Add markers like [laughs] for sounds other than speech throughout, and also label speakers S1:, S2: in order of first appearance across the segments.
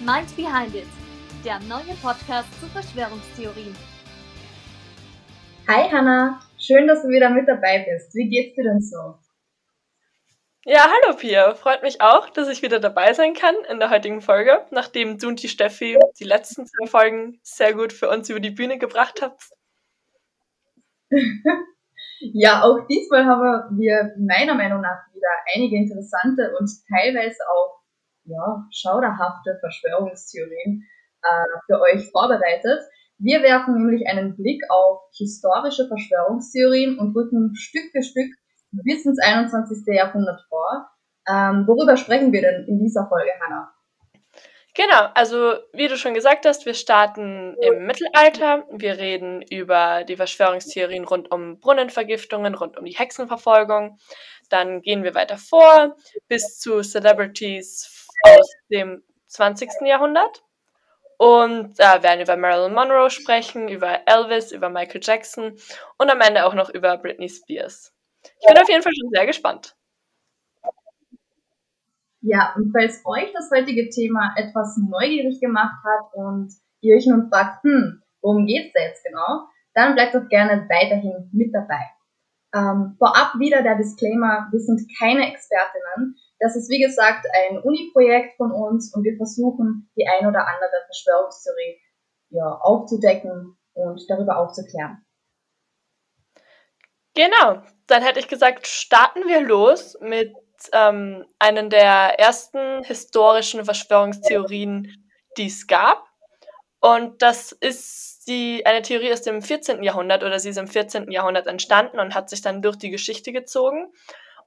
S1: Mind Behind It, der neue Podcast zu Verschwörungstheorien.
S2: Hi Hanna, schön, dass du wieder mit dabei bist. Wie geht's dir denn so?
S3: Ja, hallo Pia. Freut mich auch, dass ich wieder dabei sein kann in der heutigen Folge, nachdem du und die Steffi die letzten zwei Folgen sehr gut für uns über die Bühne gebracht habt. [laughs]
S2: ja, auch diesmal haben wir meiner Meinung nach wieder einige interessante und teilweise auch ja, schauderhafte Verschwörungstheorien äh, für euch vorbereitet. Wir werfen nämlich einen Blick auf historische Verschwörungstheorien und rücken Stück für Stück bis ins 21. Jahrhundert vor. Ähm, worüber sprechen wir denn in dieser Folge, Hannah?
S3: Genau, also wie du schon gesagt hast, wir starten im Mittelalter. Wir reden über die Verschwörungstheorien rund um Brunnenvergiftungen, rund um die Hexenverfolgung. Dann gehen wir weiter vor bis zu Celebrities aus dem 20. Jahrhundert. Und da äh, werden über Marilyn Monroe sprechen, über Elvis, über Michael Jackson und am Ende auch noch über Britney Spears. Ich bin auf jeden Fall schon sehr gespannt.
S2: Ja, und falls euch das heutige Thema etwas neugierig gemacht hat und ihr euch nun fragt, hm, worum geht's da jetzt genau, dann bleibt doch gerne weiterhin mit dabei. Ähm, vorab wieder der Disclaimer, wir sind keine Expertinnen. Das ist wie gesagt ein Uni-Projekt von uns und wir versuchen die ein oder andere Verschwörungstheorie ja, aufzudecken und darüber aufzuklären.
S3: Genau, dann hätte ich gesagt, starten wir los mit ähm, einer der ersten historischen Verschwörungstheorien, die es gab. Und das ist die, eine Theorie aus dem 14. Jahrhundert oder sie ist im 14. Jahrhundert entstanden und hat sich dann durch die Geschichte gezogen.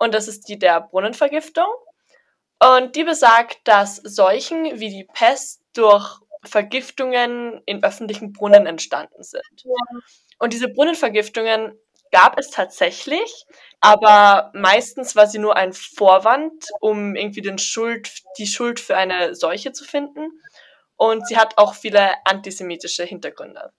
S3: Und das ist die der Brunnenvergiftung. Und die besagt, dass Seuchen wie die Pest durch Vergiftungen in öffentlichen Brunnen entstanden sind. Und diese Brunnenvergiftungen gab es tatsächlich, aber meistens war sie nur ein Vorwand, um irgendwie den Schuld, die Schuld für eine Seuche zu finden. Und sie hat auch viele antisemitische Hintergründe.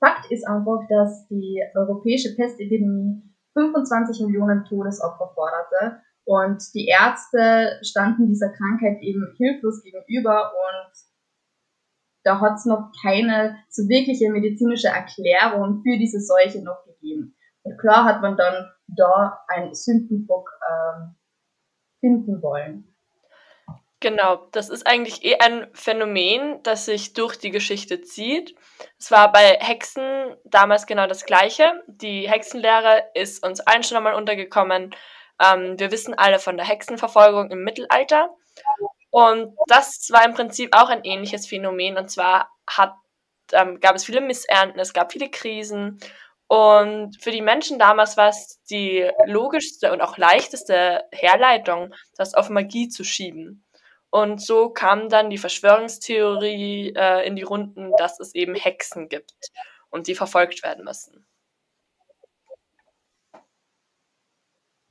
S2: Fakt ist einfach, dass die europäische Pestepidemie 25 Millionen Todesopfer forderte und die Ärzte standen dieser Krankheit eben hilflos gegenüber und da hat es noch keine so wirkliche medizinische Erklärung für diese Seuche noch gegeben. Und klar hat man dann da einen Sündenbock ähm, finden wollen.
S3: Genau, das ist eigentlich eh ein Phänomen, das sich durch die Geschichte zieht. Es war bei Hexen damals genau das Gleiche. Die Hexenlehre ist uns allen schon einmal untergekommen. Ähm, wir wissen alle von der Hexenverfolgung im Mittelalter. Und das war im Prinzip auch ein ähnliches Phänomen. Und zwar hat, ähm, gab es viele Missernten, es gab viele Krisen. Und für die Menschen damals war es die logischste und auch leichteste Herleitung, das auf Magie zu schieben. Und so kam dann die Verschwörungstheorie äh, in die Runden, dass es eben Hexen gibt und die verfolgt werden müssen.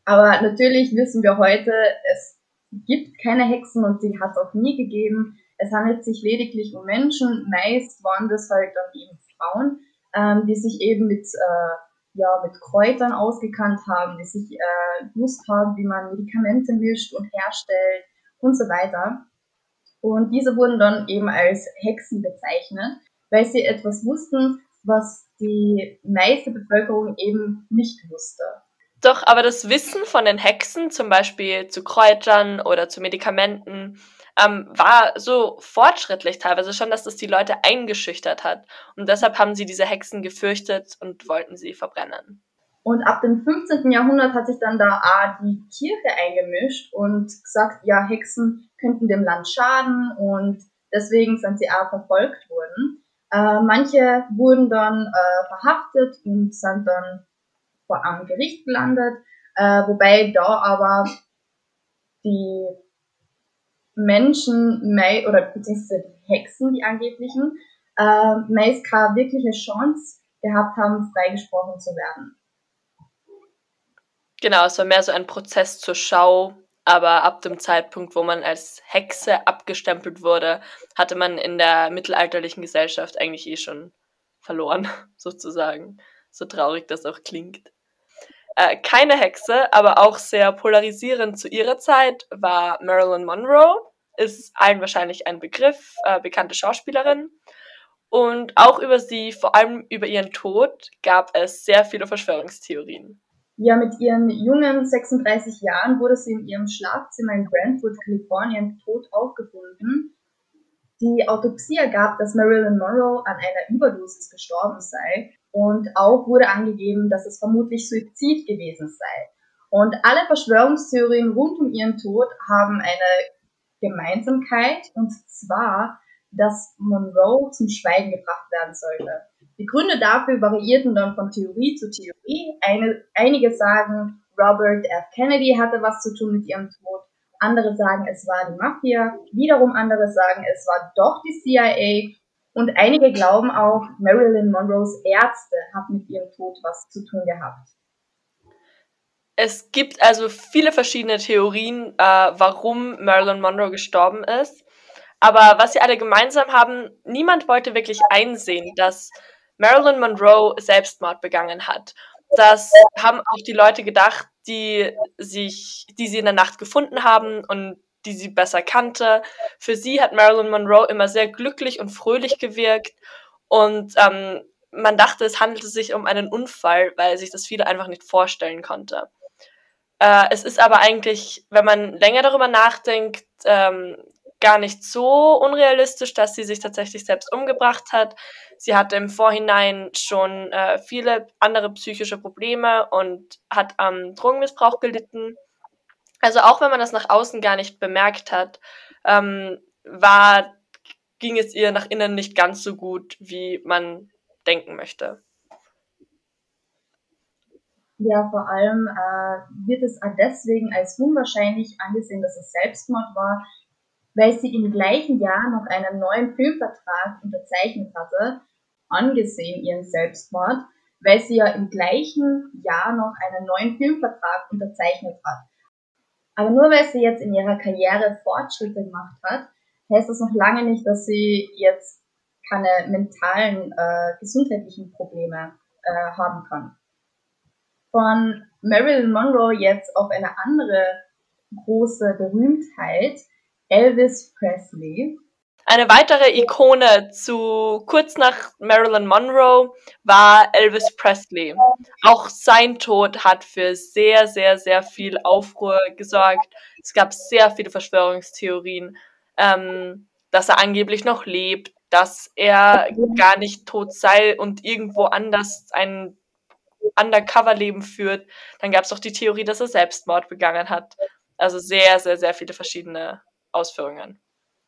S2: Aber natürlich wissen wir heute, es gibt keine Hexen und sie hat es auch nie gegeben. Es handelt sich lediglich um Menschen. Meist waren das halt dann eben Frauen, ähm, die sich eben mit, äh, ja, mit Kräutern ausgekannt haben, die sich äh, gewusst haben, wie man Medikamente mischt und herstellt und so weiter. Und diese wurden dann eben als Hexen bezeichnet, weil sie etwas wussten, was die meiste Bevölkerung eben nicht wusste.
S3: Doch, aber das Wissen von den Hexen, zum Beispiel zu Kräutern oder zu Medikamenten, ähm, war so fortschrittlich teilweise schon, dass das die Leute eingeschüchtert hat. Und deshalb haben sie diese Hexen gefürchtet und wollten sie verbrennen.
S2: Und ab dem 15. Jahrhundert hat sich dann da auch die Kirche eingemischt und gesagt, ja, Hexen könnten dem Land schaden und deswegen sind sie auch verfolgt worden. Äh, manche wurden dann äh, verhaftet und sind dann vor einem Gericht gelandet, äh, wobei da aber die Menschen, mei oder beziehungsweise die Hexen, die angeblichen, äh, meist keine wirkliche Chance gehabt haben, freigesprochen zu werden.
S3: Genau, es war mehr so ein Prozess zur Schau, aber ab dem Zeitpunkt, wo man als Hexe abgestempelt wurde, hatte man in der mittelalterlichen Gesellschaft eigentlich eh schon verloren, [laughs] sozusagen. So traurig das auch klingt. Äh, keine Hexe, aber auch sehr polarisierend zu ihrer Zeit war Marilyn Monroe. ist allen wahrscheinlich ein Begriff, äh, bekannte Schauspielerin. Und auch über sie, vor allem über ihren Tod, gab es sehr viele Verschwörungstheorien.
S2: Ja, mit ihren jungen 36 Jahren wurde sie in ihrem Schlafzimmer in Brentwood, Kalifornien, tot aufgefunden. Die Autopsie ergab, dass Marilyn Monroe an einer Überdosis gestorben sei und auch wurde angegeben, dass es vermutlich Suizid gewesen sei. Und alle Verschwörungstheorien rund um ihren Tod haben eine Gemeinsamkeit und zwar, dass Monroe zum Schweigen gebracht werden sollte. Die Gründe dafür variierten dann von Theorie zu Theorie. Eine, einige sagen, Robert F. Kennedy hatte was zu tun mit ihrem Tod. Andere sagen, es war die Mafia. Wiederum andere sagen, es war doch die CIA. Und einige glauben auch, Marilyn Monroes Ärzte haben mit ihrem Tod was zu tun gehabt.
S3: Es gibt also viele verschiedene Theorien, äh, warum Marilyn Monroe gestorben ist. Aber was sie alle gemeinsam haben, niemand wollte wirklich einsehen, dass Marilyn Monroe Selbstmord begangen hat. Das haben auch die Leute gedacht, die sich, die sie in der Nacht gefunden haben und die sie besser kannte. Für sie hat Marilyn Monroe immer sehr glücklich und fröhlich gewirkt und ähm, man dachte, es handelte sich um einen Unfall, weil sich das viele einfach nicht vorstellen konnte. Äh, es ist aber eigentlich, wenn man länger darüber nachdenkt, ähm, gar nicht so unrealistisch, dass sie sich tatsächlich selbst umgebracht hat. Sie hatte im Vorhinein schon äh, viele andere psychische Probleme und hat am Drogenmissbrauch gelitten. Also auch wenn man das nach außen gar nicht bemerkt hat, ähm, war, ging es ihr nach innen nicht ganz so gut, wie man denken möchte.
S2: Ja, vor allem äh, wird es deswegen als unwahrscheinlich angesehen, dass es Selbstmord war, weil sie im gleichen Jahr noch einen neuen Filmvertrag unterzeichnet hatte, angesehen ihren Selbstmord, weil sie ja im gleichen Jahr noch einen neuen Filmvertrag unterzeichnet hat. Aber nur weil sie jetzt in ihrer Karriere Fortschritte gemacht hat, heißt das noch lange nicht, dass sie jetzt keine mentalen, äh, gesundheitlichen Probleme äh, haben kann. Von Marilyn Monroe jetzt auf eine andere große Berühmtheit, Elvis Presley.
S3: Eine weitere Ikone zu kurz nach Marilyn Monroe war Elvis Presley. Auch sein Tod hat für sehr, sehr, sehr viel Aufruhr gesorgt. Es gab sehr viele Verschwörungstheorien, ähm, dass er angeblich noch lebt, dass er gar nicht tot sei und irgendwo anders ein Undercover-Leben führt. Dann gab es auch die Theorie, dass er Selbstmord begangen hat. Also sehr, sehr, sehr viele verschiedene Ausführungen.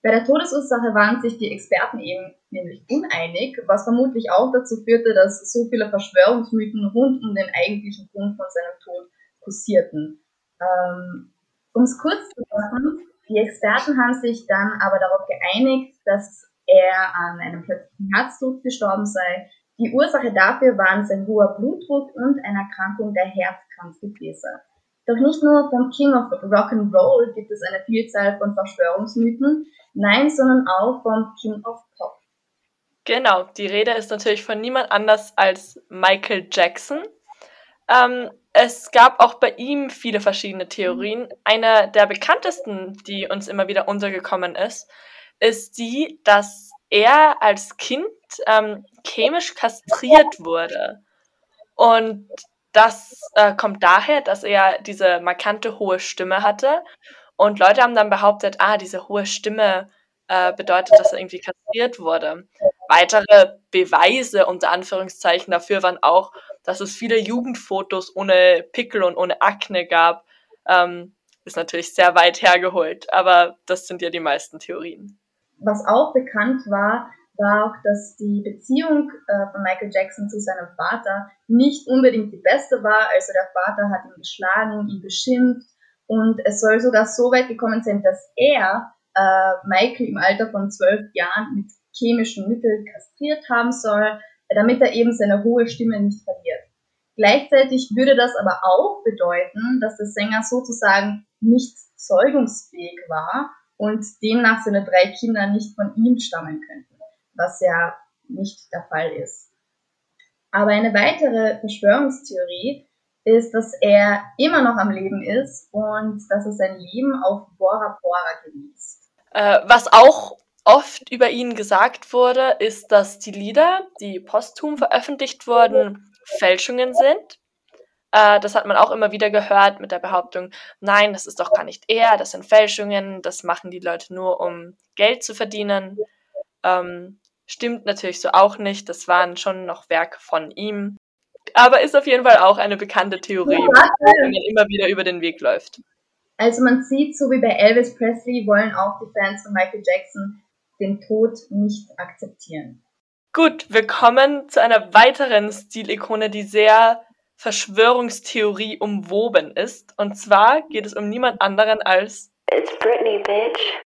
S2: Bei der Todesursache waren sich die Experten eben nämlich uneinig, was vermutlich auch dazu führte, dass so viele Verschwörungsmythen rund um den eigentlichen Grund von seinem Tod kursierten. Ähm, um es kurz zu machen, die Experten haben sich dann aber darauf geeinigt, dass er an einem plötzlichen Herztod gestorben sei. Die Ursache dafür waren sein hoher Blutdruck und eine Erkrankung der Herzkranzgefäße. Doch nicht nur vom King of Rock'n'Roll gibt es eine Vielzahl von Verschwörungsmythen, nein, sondern auch vom King of Pop.
S3: Genau, die Rede ist natürlich von niemand anders als Michael Jackson. Ähm, es gab auch bei ihm viele verschiedene Theorien. Eine der bekanntesten, die uns immer wieder untergekommen ist, ist die, dass er als Kind ähm, chemisch kastriert wurde. Und das äh, kommt daher, dass er diese markante hohe Stimme hatte. Und Leute haben dann behauptet, ah, diese hohe Stimme äh, bedeutet, dass er irgendwie kastriert wurde. Weitere Beweise unter Anführungszeichen dafür waren auch, dass es viele Jugendfotos ohne Pickel und ohne Akne gab. Ähm, ist natürlich sehr weit hergeholt, aber das sind ja die meisten Theorien.
S2: Was auch bekannt war, war auch, dass die Beziehung äh, von Michael Jackson zu seinem Vater nicht unbedingt die beste war. Also der Vater hat ihn geschlagen, ihn beschimpft und es soll sogar so weit gekommen sein, dass er äh, Michael im Alter von zwölf Jahren mit chemischen Mitteln kastriert haben soll, damit er eben seine hohe Stimme nicht verliert. Gleichzeitig würde das aber auch bedeuten, dass der Sänger sozusagen nicht zeugungsfähig war und demnach seine drei Kinder nicht von ihm stammen könnten was ja nicht der Fall ist. Aber eine weitere Verschwörungstheorie ist, dass er immer noch am Leben ist und dass er sein Leben auf Bora Bora genießt.
S3: Äh, was auch oft über ihn gesagt wurde, ist, dass die Lieder, die posthum veröffentlicht wurden, Fälschungen sind. Äh, das hat man auch immer wieder gehört mit der Behauptung, nein, das ist doch gar nicht er, das sind Fälschungen, das machen die Leute nur, um Geld zu verdienen. Ähm, stimmt natürlich so auch nicht, das waren schon noch Werke von ihm. Aber ist auf jeden Fall auch eine bekannte Theorie, ja, wenn man immer wieder über den Weg läuft.
S2: Also man sieht, so wie bei Elvis Presley wollen auch die Fans von Michael Jackson den Tod nicht akzeptieren.
S3: Gut, wir kommen zu einer weiteren Stilikone, die sehr Verschwörungstheorie umwoben ist. Und zwar geht es um niemand anderen als It's Britney, bitch.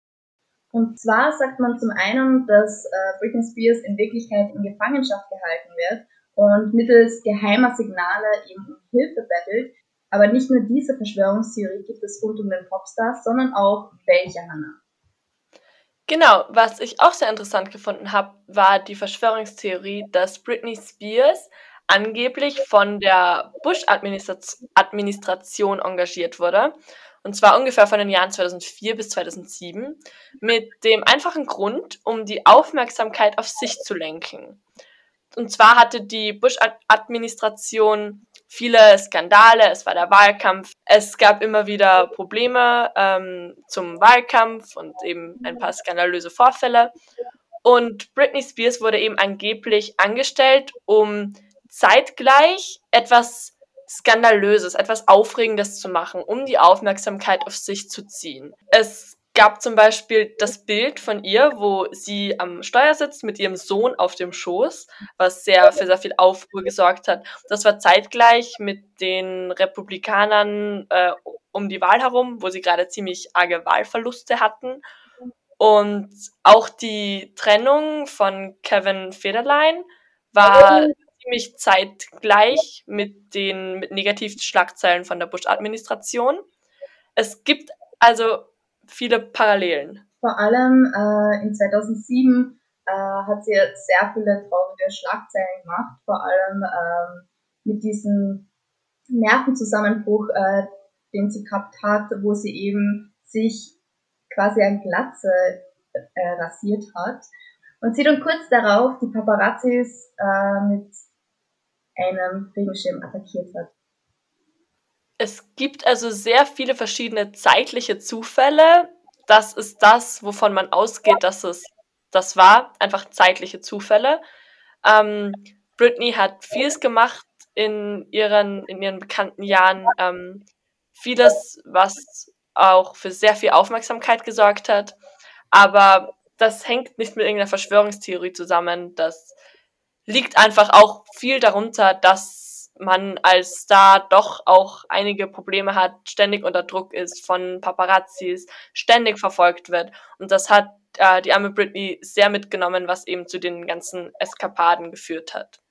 S2: Und zwar sagt man zum einen, dass äh, Britney Spears in Wirklichkeit in Gefangenschaft gehalten wird und mittels geheimer Signale eben um Hilfe bettelt. Aber nicht nur diese Verschwörungstheorie gibt es rund um den Popstars, sondern auch welche, Hannah?
S3: Genau, was ich auch sehr interessant gefunden habe, war die Verschwörungstheorie, dass Britney Spears angeblich von der Bush-Administration engagiert wurde. Und zwar ungefähr von den Jahren 2004 bis 2007. Mit dem einfachen Grund, um die Aufmerksamkeit auf sich zu lenken. Und zwar hatte die Bush-Administration viele Skandale, es war der Wahlkampf, es gab immer wieder Probleme ähm, zum Wahlkampf und eben ein paar skandalöse Vorfälle. Und Britney Spears wurde eben angeblich angestellt, um zeitgleich etwas Skandalöses, etwas Aufregendes zu machen, um die Aufmerksamkeit auf sich zu ziehen. Es gab zum Beispiel das Bild von ihr, wo sie am Steuer sitzt mit ihrem Sohn auf dem Schoß, was sehr für sehr viel Aufruhr gesorgt hat. Das war zeitgleich mit den Republikanern äh, um die Wahl herum, wo sie gerade ziemlich arge Wahlverluste hatten. Und auch die Trennung von Kevin Federline war ziemlich zeitgleich mit den mit Negativschlagzeilen von der Bush-Administration. Es gibt also viele Parallelen.
S2: Vor allem äh, in 2007 äh, hat sie sehr viele traurige Schlagzeilen gemacht, vor allem ähm, mit diesem Nervenzusammenbruch, äh, den sie gehabt hat, wo sie eben sich quasi ein Glatze äh, rasiert hat. Und sie dann kurz darauf die Paparazzis äh, mit einem Regenschirm attackiert hat.
S3: Es gibt also sehr viele verschiedene zeitliche Zufälle. Das ist das, wovon man ausgeht, dass es das war. Einfach zeitliche Zufälle. Ähm, Britney hat vieles gemacht in ihren, in ihren bekannten Jahren. Ähm, vieles, was auch für sehr viel Aufmerksamkeit gesorgt hat. Aber das hängt nicht mit irgendeiner Verschwörungstheorie zusammen. Das liegt einfach auch viel darunter, dass man als Star doch auch einige Probleme hat, ständig unter Druck ist von Paparazzis, ständig verfolgt wird. Und das hat äh, die arme Britney sehr mitgenommen, was eben zu den ganzen Eskapaden geführt hat.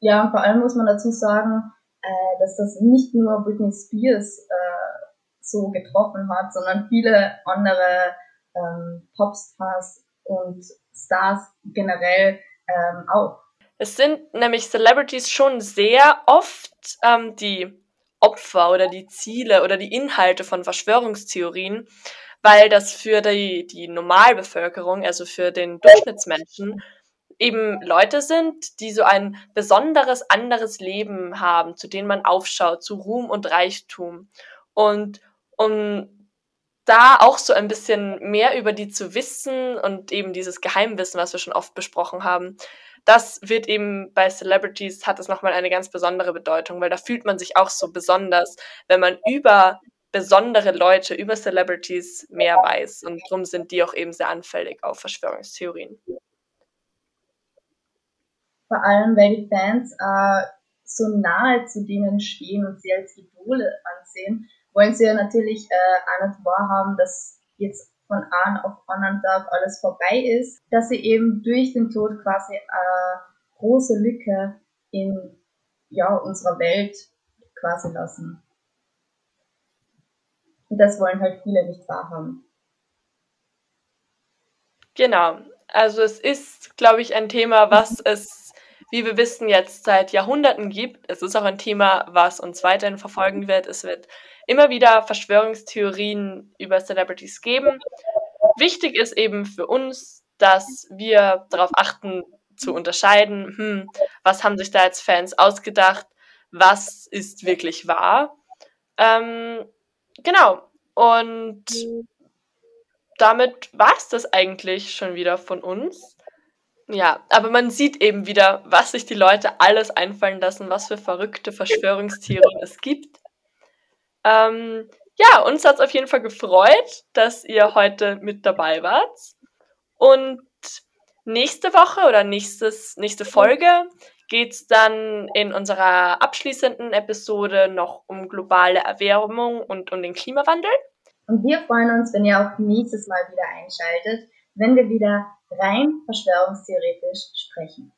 S2: Ja, vor allem muss man dazu sagen, äh, dass das nicht nur Britney Spears äh, so getroffen hat, sondern viele andere ähm, Popstars und Stars generell ähm, auch.
S3: Es sind nämlich Celebrities schon sehr oft ähm, die Opfer oder die Ziele oder die Inhalte von Verschwörungstheorien, weil das für die, die Normalbevölkerung, also für den Durchschnittsmenschen, eben Leute sind, die so ein besonderes anderes Leben haben, zu denen man aufschaut, zu Ruhm und Reichtum. Und um da auch so ein bisschen mehr über die zu wissen und eben dieses Geheimwissen, was wir schon oft besprochen haben, das wird eben bei Celebrities, hat es nochmal eine ganz besondere Bedeutung, weil da fühlt man sich auch so besonders, wenn man über besondere Leute, über Celebrities mehr weiß. Und darum sind die auch eben sehr anfällig auf Verschwörungstheorien.
S2: Vor allem, weil die Fans äh, so nahe zu denen stehen und sie als Idole ansehen wollen sie ja natürlich äh, auch nicht wahrhaben, dass jetzt von einem auf anderen Tag alles vorbei ist, dass sie eben durch den Tod quasi eine große Lücke in ja, unserer Welt quasi lassen. Und das wollen halt viele nicht wahrhaben.
S3: Genau. Also es ist, glaube ich, ein Thema, was [laughs] es, wie wir wissen, jetzt seit Jahrhunderten gibt. Es ist auch ein Thema, was uns weiterhin verfolgen wird. Es wird immer wieder Verschwörungstheorien über Celebrities geben. Wichtig ist eben für uns, dass wir darauf achten, zu unterscheiden, hm, was haben sich da jetzt Fans ausgedacht, was ist wirklich wahr. Ähm, genau. Und damit war es das eigentlich schon wieder von uns. Ja, aber man sieht eben wieder, was sich die Leute alles einfallen lassen, was für verrückte Verschwörungstheorien es gibt. Ähm, ja, uns hat es auf jeden Fall gefreut, dass ihr heute mit dabei wart. Und nächste Woche oder nächstes, nächste Folge geht es dann in unserer abschließenden Episode noch um globale Erwärmung und um den Klimawandel.
S2: Und wir freuen uns, wenn ihr auch nächstes Mal wieder einschaltet, wenn wir wieder rein verschwörungstheoretisch sprechen.